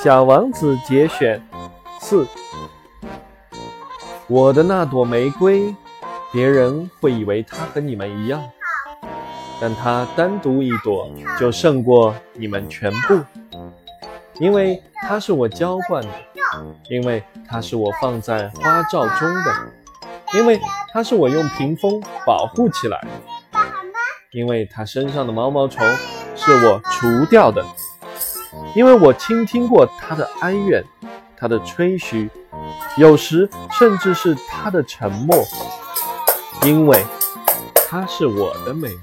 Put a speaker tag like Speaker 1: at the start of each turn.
Speaker 1: 小王子节选四。我的那朵玫瑰，别人会以为它和你们一样，但它单独一朵就胜过你们全部，因为它是我浇灌的，因为它是我放在花罩中的，因为它是我用屏风保护起来的，因为它身上的毛毛虫是我除掉的。因为我倾听过他的哀怨，他的吹嘘，有时甚至是他的沉默，因为他是我的美人。